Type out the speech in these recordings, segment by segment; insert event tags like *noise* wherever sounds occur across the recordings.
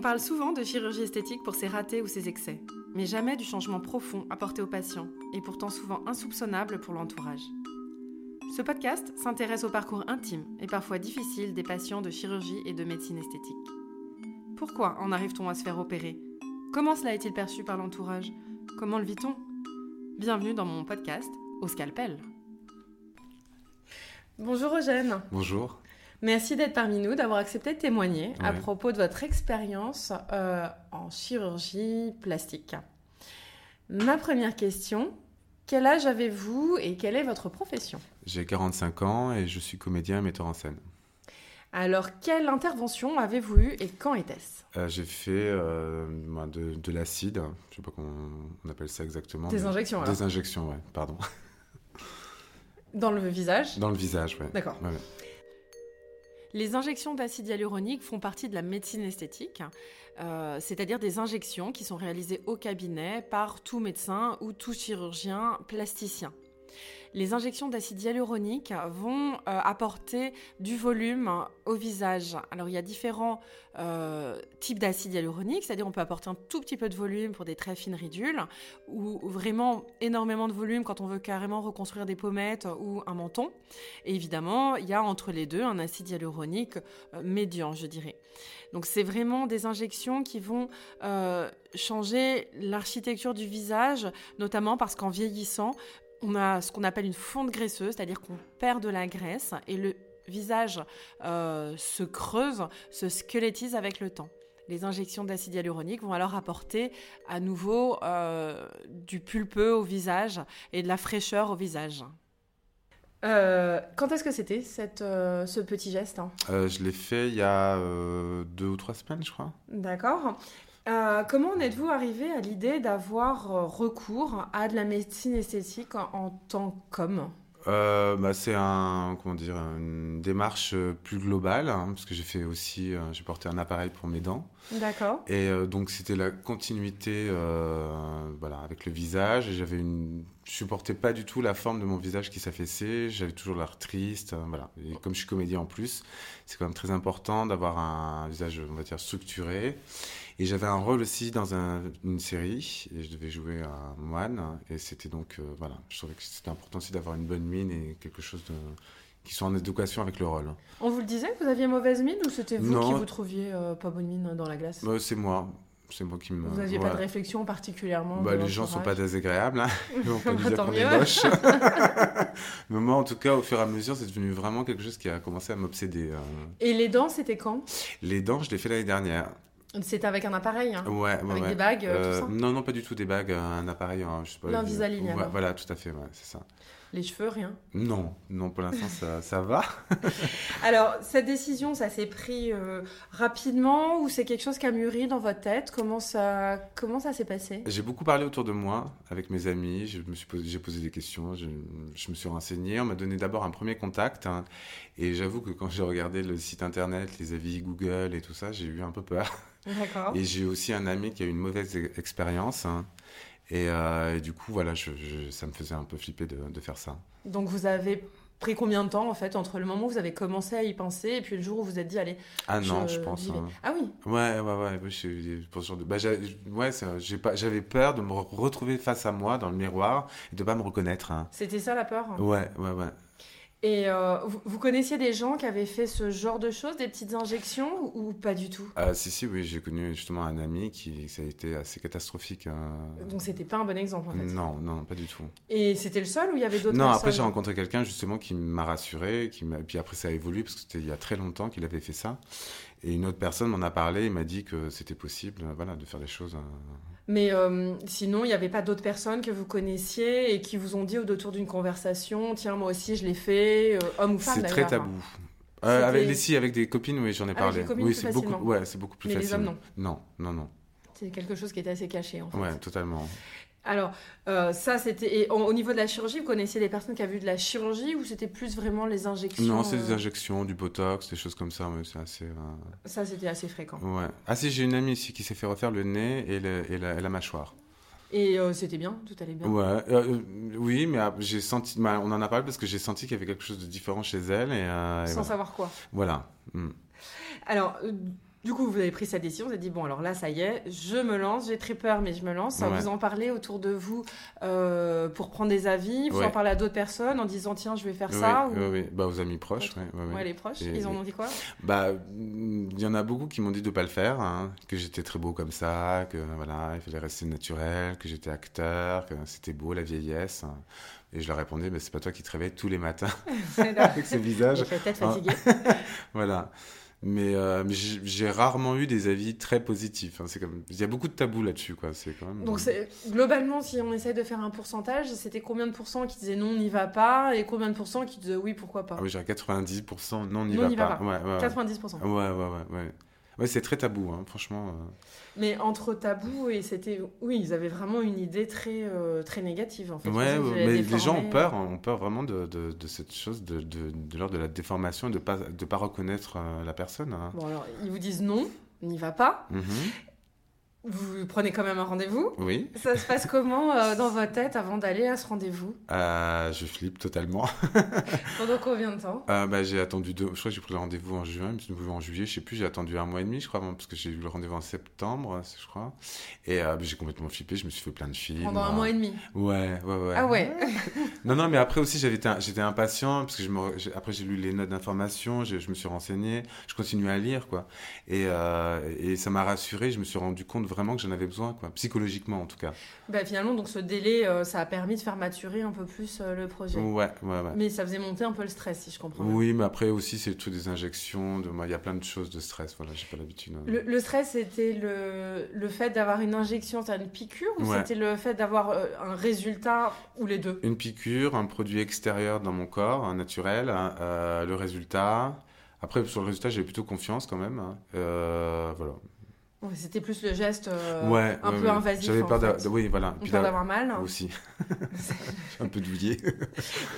On parle souvent de chirurgie esthétique pour ses ratés ou ses excès, mais jamais du changement profond apporté aux patients, et pourtant souvent insoupçonnable pour l'entourage. Ce podcast s'intéresse au parcours intime et parfois difficile des patients de chirurgie et de médecine esthétique. Pourquoi en arrive-t-on à se faire opérer? Comment cela est-il perçu par l'entourage? Comment le vit-on? Bienvenue dans mon podcast Au scalpel. Bonjour Eugène. Bonjour. Merci d'être parmi nous, d'avoir accepté de témoigner à propos de votre expérience euh, en chirurgie plastique. Ma première question, quel âge avez-vous et quelle est votre profession? J'ai 45 ans et je suis comédien et metteur en scène. Alors, quelle intervention avez-vous eue et quand était-ce? Euh, J'ai fait euh, de, l'acide, je ne sais pas comment on appelle ça exactement. Des injections alors Des injections, ouais, pardon. Dans le visage? Dans le visage, ouais. D'accord. Les injections d'acide hyaluronique font partie de la médecine esthétique, euh, c'est-à-dire des injections qui sont réalisées au cabinet par tout médecin ou tout chirurgien plasticien les injections d'acide hyaluronique vont euh, apporter du volume au visage. Alors il y a différents euh, types d'acide hyaluronique, c'est-à-dire on peut apporter un tout petit peu de volume pour des très fines ridules, ou vraiment énormément de volume quand on veut carrément reconstruire des pommettes ou un menton. Et évidemment, il y a entre les deux un acide hyaluronique euh, médian, je dirais. Donc c'est vraiment des injections qui vont changer l'architecture du visage, notamment parce qu'en vieillissant, on a ce qu'on appelle une fonte graisseuse, c'est-à-dire qu'on perd de la graisse et le visage euh, se creuse, se squelettise avec le temps. Les injections d'acide hyaluronique vont alors apporter à nouveau euh, du pulpeux au visage et de la fraîcheur au visage. Euh, quand est-ce que c'était ce petit geste hein? Je l'ai fait il y a deux ou trois semaines, je crois. D'accord. Euh, comment en êtes-vous arrivé à l'idée d'avoir euh, recours à de la médecine esthétique en, tant qu'homme? Euh, bah, c'est un comment dire une démarche plus globale hein, parce que j'ai fait aussi j'ai porté un appareil pour mes dents. D'accord. Et donc c'était la continuité voilà avec le visage. J'avais une je supportais pas du tout la forme de mon visage qui s'affaissait j'avais toujours l'air triste voilà et comme je suis comédien en plus c'est quand même très important d'avoir un visage on va dire structuré et j'avais un rôle aussi dans une série, et je devais jouer un moine. Et c'était donc, euh, voilà, je trouvais que c'était important aussi d'avoir une bonne mine et quelque chose de, qui soit en éducation avec le rôle. On vous le disait que vous aviez mauvaise mine ou c'était vous qui vous trouviez euh, pas bonne mine dans la glace? Bah, C'est moi. C'est moi qui me. Vous n'aviez pas de réflexion particulièrement bah, Les gens ne sont pas désagréables. Hein. *laughs* Ils vont pas dire qu'on est moche. *laughs* *laughs* Mais moi, en tout cas, au fur et à mesure, c'est devenu vraiment quelque chose qui a commencé à m'obséder. Hein. Et les dents, c'était quand? Les dents, je l'ai fait l'année dernière. C'était avec un appareil hein? Ouais, Avec des bagues, euh, tout euh, ça? Non, non, pas du tout des bagues, un appareil, je sais pas. L'invisalign, Voilà, tout à fait, c'est ça. Les cheveux, rien Non, non, pour l'instant, ça, ça, va. *laughs* Alors, cette décision, ça s'est pris euh, rapidement ou c'est quelque chose qui a mûri dans votre tête? Comment ça, comment ça s'est passé? J'ai beaucoup parlé autour de moi, avec mes amis, posé, j'ai posé des questions, je, je, me suis renseigné, on m'a donné d'abord un premier contact, hein, et j'avoue que quand j'ai regardé le site internet, les avis Google et tout ça, j'ai eu un peu peur. Et j'ai aussi un ami qui a eu une mauvaise e-, expérience. Hein. Euh, et, du coup, voilà, je, ça me faisait un peu flipper de, de, faire ça. Donc, vous avez pris combien de temps, en fait, entre le moment où vous avez commencé à y penser et puis le jour où vous vous êtes dit, allez. Ah non, je, pense. Hein. Ah oui Ouais, ouais, ouais. Je, de... bah, ouais, j'avais peur de me retrouver face à moi dans le miroir et de ne pas me reconnaître. Hein. C'était ça la peur? Ouais, ouais, ouais. Et euh, vous, connaissiez des gens qui avaient fait ce genre de choses, des petites injections, ou, pas du tout? Euh, Si, si, oui, j'ai connu justement un ami qui, ça a été assez catastrophique. Hein. Donc c'était pas un bon exemple en fait Non, non, pas du tout. Et c'était le seul ou il y avait d'autres Non, après j'ai rencontré quelqu'un justement qui m'a rassuré, qui puis après ça a évolué parce que c'était il y a très longtemps qu'il avait fait ça. Et une autre personne m'en a parlé, il m'a dit que c'était possible voilà, de faire des choses. Hein. Mais euh, sinon, il n'y avait pas d'autres personnes que vous connaissiez et qui vous ont dit au détour d'une conversation Tiens, moi aussi, je l'ai fait, euh, homme ou femme C'est très tabou. Euh, avec, les, avec des copines, oui, j'en ai parlé. oui, c'est beaucoup, ouais, c'est beaucoup plus Mais facile. les hommes, non. Non, non, non. C'est quelque chose qui était assez caché, en fait. Ouais, totalement. Alors, euh, ça, c'était. Et au, niveau de la chirurgie, vous connaissiez des personnes qui avaient vu de la chirurgie ou c'était plus vraiment les injections Non, c'est des euh, injections, du botox, des choses comme ça. c'est assez. Euh, ça, c'était assez fréquent. Ouais. Ah, si, j'ai une amie ici qui s'est fait refaire le nez et, et, la, mâchoire. Et c'était bien, tout allait bien. Ouais, oui, mais j'ai senti, bah, on en a parlé parce que j'ai senti qu'il y avait quelque chose de différent chez elle et. Sans savoir quoi. Voilà. Hmm. Alors, Du coup, vous avez pris cette décision, vous avez dit, bon, alors là, ça y est, je me lance, j'ai très peur, mais je me lance. Ouais. Vous en parlez autour de vous euh, pour prendre des avis, vous Ouais. en parlez à d'autres personnes en disant, tiens, je vais faire ça oui, ou... oui. Bah, aux amis proches, ouais, les proches, Et- ils en ont dit quoi Bah, mm, il y en a beaucoup qui m'ont dit de pas le faire, hein, que j'étais très beau comme ça, que voilà, il fallait rester naturel, que j'étais acteur, que c'était beau la vieillesse. hein. Et je leur répondais, bah, c'est pas toi qui te réveilles tous les matins *laughs* avec ce visage. J'étais peut-être Ah. fatiguée. *laughs* Voilà. Mais, euh, mais j'ai rarement eu des avis très positifs. hein. C'est comme, il y a beaucoup de tabous là-dessus, quoi. C'est quand même. Donc, c'est- globalement, si on essaye de faire un pourcentage, c'était combien de pourcents qui disaient non, on n'y va pas, et combien de pourcents qui disaient oui, pourquoi pas? Ah oui, j'ai 90%. Non, on n'y va, pas. pas. Ouais, ouais, ouais. 90%. Ouais, ouais, ouais, ouais. Ouais, c'est très tabou, hein, franchement. euh. Mais entre tabou et c'était. Oui, ils avaient vraiment une idée très, euh, très négative en fait. Ouais, mais les gens ont peur, hein, ont peur vraiment de, de, de cette chose, de, de, de l'ordre de la déformation de pas, de pas reconnaître euh, la personne. hein. Bon, alors, ils vous disent non, on n'y va pas. Mhm. Vous prenez quand même un rendez-vous. Oui, Ça se passe comment euh, dans votre tête avant d'aller à ce rendez-vous? Euh, je flippe totalement. *laughs* Pendant combien de temps? Euh, bah, j'ai attendu deux, je crois que j'ai pris le rendez-vous en juin, en juillet, je sais plus, j'ai attendu un mois et demi, je crois, parce que j'ai eu le rendez-vous en septembre, je crois. Et bah, j'ai complètement flippé, je me suis fait plein de films. Pendant un mois et demi? Ouais, ouais, ouais. Ah ouais *laughs* Non, non, mais après aussi, j'étais impatient, parce que je me, après j'ai lu les notes d'information, je, je me suis renseigné, je continue à lire, quoi. Et, et ça m'a rassuré, je me suis rendu compte vraiment que j'en avais besoin, quoi. Psychologiquement, en tout cas. bah, Finalement, donc ce délai, euh, ça a permis de faire maturer un peu plus euh, le projet. Ouais, ouais, ouais. Mais ça faisait monter un peu le stress, si je comprends bien. Oui, mais après aussi, c'est tout des injections, de, il y a plein de choses de stress, voilà, j'ai pas l'habitude. hein. Le, le stress, c'était le, le fait d'avoir une injection, c'est-à-dire une piqûre, ou Ouais. c'était le fait d'avoir euh, un résultat, ou les deux? Une piqûre, un produit extérieur dans mon corps, un naturel, le résultat. Après, sur le résultat, j'ai plutôt confiance quand même. hein. Euh, voilà. C'était plus le geste euh, ouais, un ouais, peu ouais. invasif. J'avais peur d'a- fait. de- Oui, voilà. D'avoir mal. Aussi. *laughs* *laughs* Un peu douillé.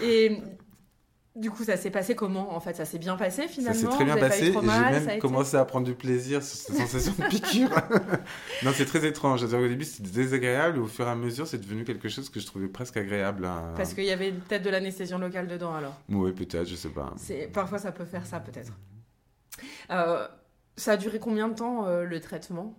Et du coup, ça s'est passé comment En fait, ça s'est bien passé Ça finalement? s'est très bien pas passé et j'ai même ça été commencé à prendre du plaisir sur cette sensation de piqûre. *laughs* non, c'est très étrange. Qu'au début, c'était désagréable et au fur et à mesure, c'est devenu quelque chose que je trouvais presque agréable. Parce qu'il y avait peut-être de l'anesthésie locale dedans alors? Oui, peut-être, je sais pas. Parfois, ça peut faire ça peut-être. Euh, ça a duré combien de temps euh, le traitement?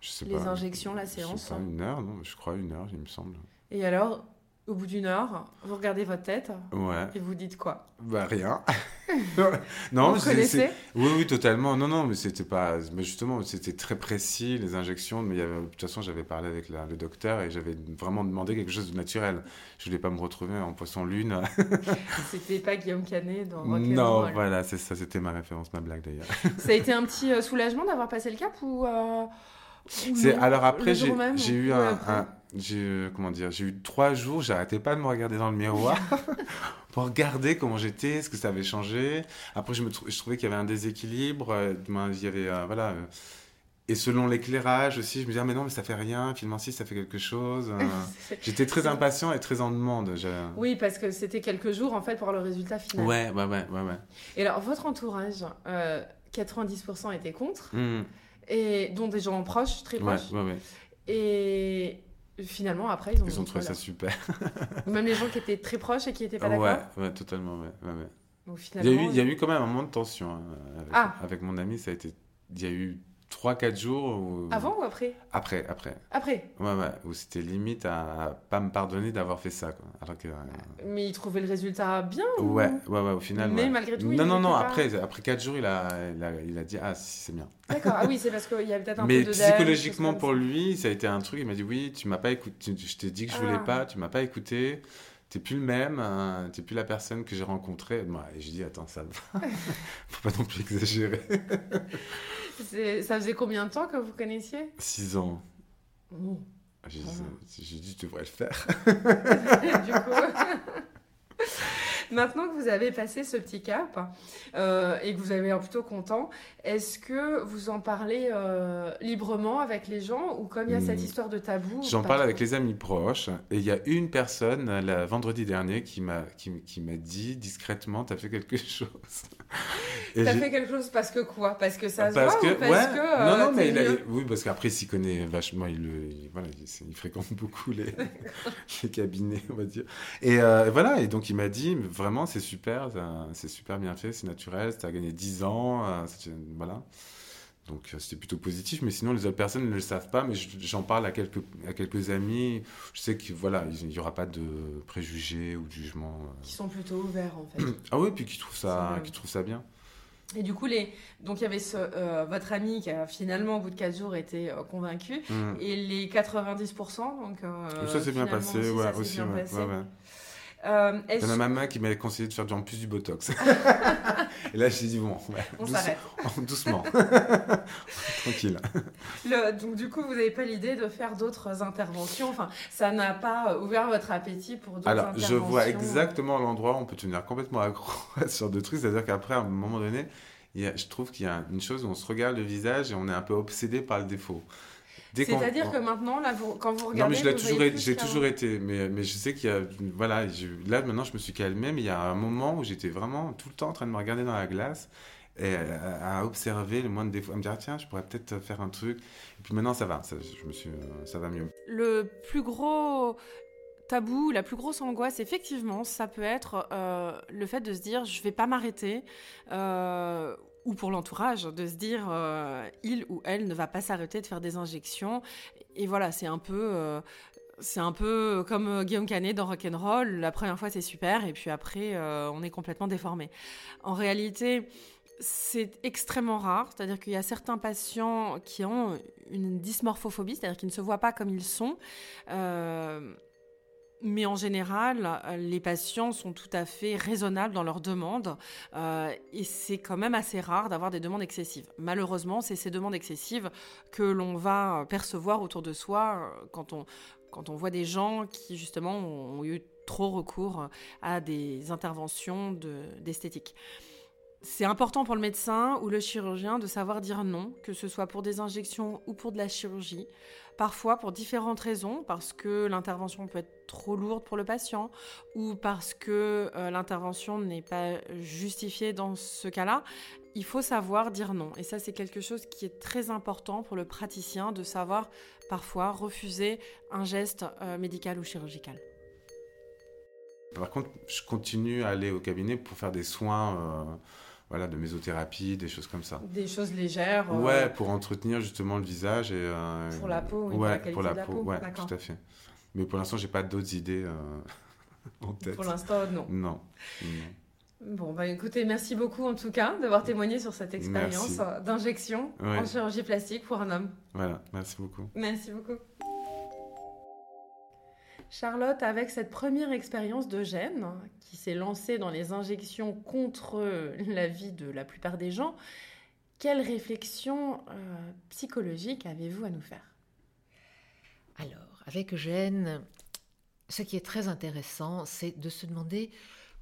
Je sais Les pas. injections, la Je sais séance pas, une heure, non Je crois une heure, il me semble. Et alors, au bout d'une heure, vous regardez votre tête Ouais. et vous dites quoi? Bah rien. *laughs* non, Vous connaissez Oui, oui, totalement. Non, non, mais c'était pas. Mais justement, c'était très précis les injections. Mais il y avait... de toute façon, j'avais parlé avec la- le docteur et j'avais vraiment demandé quelque chose de naturel. Je voulais pas me retrouver en poisson lune. C'était pas Guillaume Canet dans Rock non, voilà, c'est ça. C'était ma référence, ma blague d'ailleurs. Ça a été un petit euh, soulagement d'avoir passé le cap ou, euh, ou alors après j'ai eu après? un- j'ai euh, comment dire j'ai eu trois jours j'arrêtais pas de me regarder dans le miroir *laughs* pour regarder comment j'étais ce que ça avait changé après je me je trouvais qu'il y avait un déséquilibre euh, il y avait euh, voilà euh, et selon l'éclairage aussi je me disais ah, mais non mais ça fait rien finalement si ça fait quelque chose *laughs* euh. j'étais très impatient et très en demande Oui, parce que c'était quelques jours en fait pour le résultat final. ouais ouais ouais ouais ouais Et alors, votre entourage, euh, 90% étaient contre, Mmh. et dont des gens proches, très ouais proches. ouais ouais Et finalement, après, ils ont, ils ont dit, trouvé ça super Même les gens qui étaient très proches et qui n'étaient pas d'accord. ouais totalement ouais Il y, a eu, finalement, il y a eu quand même un moment de tension hein, avec, Ah. avec mon ami. Ça a été, il y a eu 3-4 jours. Où, Avant ou après? Après, après. Après? Ouais, ouais. Où c'était limite à, pas me pardonner d'avoir fait ça. Quoi. Alors que, euh, Mais ils trouvaient le résultat bien ou- ouais, ouais, ouais, au final. Mais ouais. malgré tout, il Non, non, non. pas- Après, après 4 jours, il a, il a, il a dit Ah, si, c'est bien. D'accord. Ah oui, c'est parce qu'il y avait peut-être un Mais peu de deuil, psychologiquement, pour lui, ça a été un truc. Il m'a dit Oui, tu m'as pas écouté. Je t'ai dit que je voulais Ah. pas. Tu m'as pas écouté. T'es plus le même. hein, T'es plus la personne que j'ai rencontrée. Et j'ai dit Attends, ça va. *laughs* Faut pas non plus exagérer. Ça. Faisait combien de temps que vous connaissiez? 6 ans. Oh. J'ai Ah. j'ai dit, tu devrais le faire. *laughs* du coup. *laughs* Maintenant que vous avez passé ce petit cap euh, et que vous avez l'air plutôt content, est-ce que vous en parlez euh, librement avec les gens ou comme il y a cette Hmm. histoire de tabou J'en parle avec les amis proches. Et il y a une personne, la vendredi dernier, qui m'a qui, qui m'a dit discrètement, t'as fait quelque *laughs* chose. T'as fait quelque chose parce que quoi? Parce que ça se parce voit que, ou parce ouais, que euh, non, non, mais il a- oui, parce qu'après, s'il connaît vachement, il, voilà, il, il fréquente beaucoup les, *laughs* les cabinets, on va dire. Et euh, voilà, et donc il m'a dit, vraiment, c'est super, c'est super bien fait, c'est naturel, ça a gagné 10 ans, euh, voilà. Donc c'était plutôt positif, mais sinon les autres personnes ne le savent pas, mais j'en parle à quelques, à quelques amis. Je sais qu'il voilà, il n'y aura pas de préjugés ou de jugements. Qui sont plutôt ouverts en fait. ah oui, puis qui trouvent ça, qui trouvent ça bien. Et du coup, les... donc il y avait ce, euh, votre ami qui a finalement, au bout de 4 jours, été euh, convaincu. Mm. Et les 90%, donc. Euh, ça s'est bien passé, ouais, aussi. Bien passé. Ouais, euh, Il y en a ma main qui m'avait conseillé de faire en plus du botox. *laughs* et là, je dit, bon, on s'arrête. *laughs* doucement. *laughs* Tranquille. donc, du coup, vous n'avez pas l'idée de faire d'autres interventions? Enfin, ça n'a pas ouvert votre appétit pour d'autres Alors, je vois exactement l'endroit où on peut tenir complètement accro sur deux trucs. C'est-à-dire qu'après, à un moment donné, je trouve qu'il y a une chose où on se regarde le visage et on est un peu obsédé par le défaut. C'est-à-dire que maintenant, là, quand vous regardez. Non, mais je l'ai toujours, j'ai toujours été. Mais, mais je sais qu'il y a. Voilà, là, maintenant, je me suis calmé, mais il y a un moment où j'étais vraiment tout le temps en train de me regarder dans la glace et à, observer le moins de défauts, à me dire, tiens, je pourrais peut-être faire un truc. Et puis maintenant, ça va, ça, je me suis, ça va mieux. Le plus gros tabou, la plus grosse angoisse, effectivement, ça peut être euh, le fait de se dire, je vais pas m'arrêter. Euh, ou pour l'entourage, de se dire euh, il ou elle ne va pas s'arrêter de faire des injections. Et voilà, c'est un peu. C'est un peu comme Guillaume Canet dans Rock'n'Roll. La première fois, c'est super, et puis après, on est complètement déformé. En réalité, c'est extrêmement rare. C'est-à-dire qu'il y a certains patients qui ont une dysmorphophobie, c'est-à-dire qu'ils ne se voient pas comme ils sont. Mais en général, euh, les patients sont tout à fait raisonnables dans leurs demandes euh, et c'est quand même assez rare d'avoir des demandes excessives. Malheureusement, c'est ces demandes excessives que l'on va percevoir autour de soi euh, quand on, quand on voit des gens qui justement ont eu trop recours à des interventions d'esthétique. C'est important pour le médecin ou le chirurgien de savoir dire non, que ce soit pour des injections ou pour de la chirurgie parfois pour différentes raisons, parce que l'intervention peut être trop lourde pour le patient ou parce que euh, l'intervention n'est pas justifiée dans ce cas-là. Il faut savoir dire non. Et ça, c'est quelque chose qui est très important pour le praticien de savoir parfois refuser un geste euh, médical ou chirurgical. Par contre, je continue à aller au cabinet pour faire des soins. Euh, voilà, de mésothérapie, des choses comme ça. Des choses légères. Euh, ouais, pour entretenir justement le visage et. Euh, pour la peau, oui, ouais, pour la, peau, ouais, tout à fait. Mais pour l'instant, j'ai pas d'autres idées euh, *laughs* en tête. Pour l'instant, non. Non. Bon, bah écoutez, merci beaucoup en tout cas d'avoir témoigné sur cette expérience d'injection en chirurgie plastique pour un homme. Voilà, merci beaucoup. Merci beaucoup. Charlotte, avec cette première expérience d'Eugène, qui s'est lancée dans les injections contre la vie de la plupart des gens, quelle réflexion euh, psychologique avez-vous à nous faire? Alors, avec Eugène, ce qui est très intéressant, c'est de se demander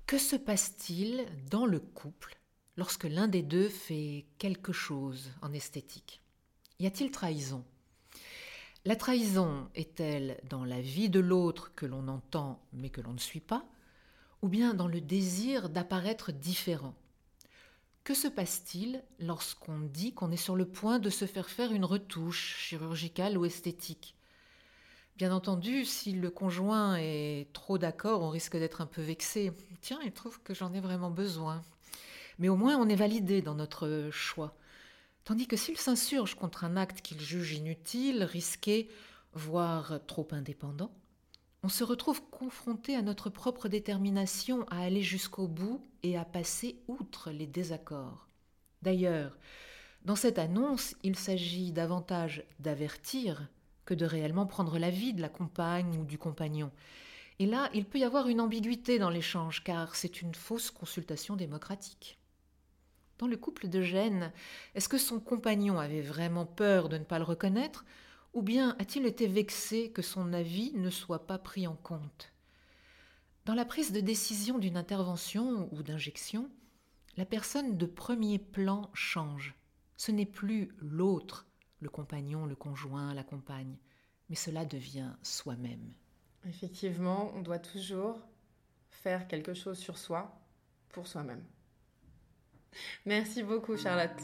que se passe-t-il dans le couple lorsque l'un des deux fait quelque chose en esthétique? Y a-t-il trahison? La trahison est-elle dans la vie de l'autre que l'on entend mais que l'on ne suit pas, ou bien dans le désir d'apparaître différent? Que se passe-t-il lorsqu'on dit qu'on est sur le point de se faire faire une retouche chirurgicale ou esthétique? Bien entendu, si le conjoint est trop d'accord, on risque d'être un peu vexé. Tiens, il trouve que j'en ai vraiment besoin. Mais au moins, on est validé dans notre choix. Tandis que s'il s'insurge contre un acte qu'il juge inutile, risqué, voire trop indépendant, on se retrouve confronté à notre propre détermination à aller jusqu'au bout et à passer outre les désaccords. D'ailleurs, dans cette annonce, il s'agit davantage d'avertir que de réellement prendre l'avis de la compagne ou du compagnon. Et là, il peut y avoir une ambiguïté dans l'échange, car c'est une fausse consultation démocratique. Dans le couple de Gênes, est-ce que son compagnon avait vraiment peur de ne pas le reconnaître, ou bien a-t-il été vexé que son avis ne soit pas pris en compte? Dans la prise de décision d'une intervention ou d'injection, la personne de premier plan change. Ce n'est plus l'autre, le compagnon, le conjoint, la compagne, mais cela devient soi-même. Effectivement, on doit toujours faire quelque chose sur soi pour soi-même. Merci beaucoup, Charlotte.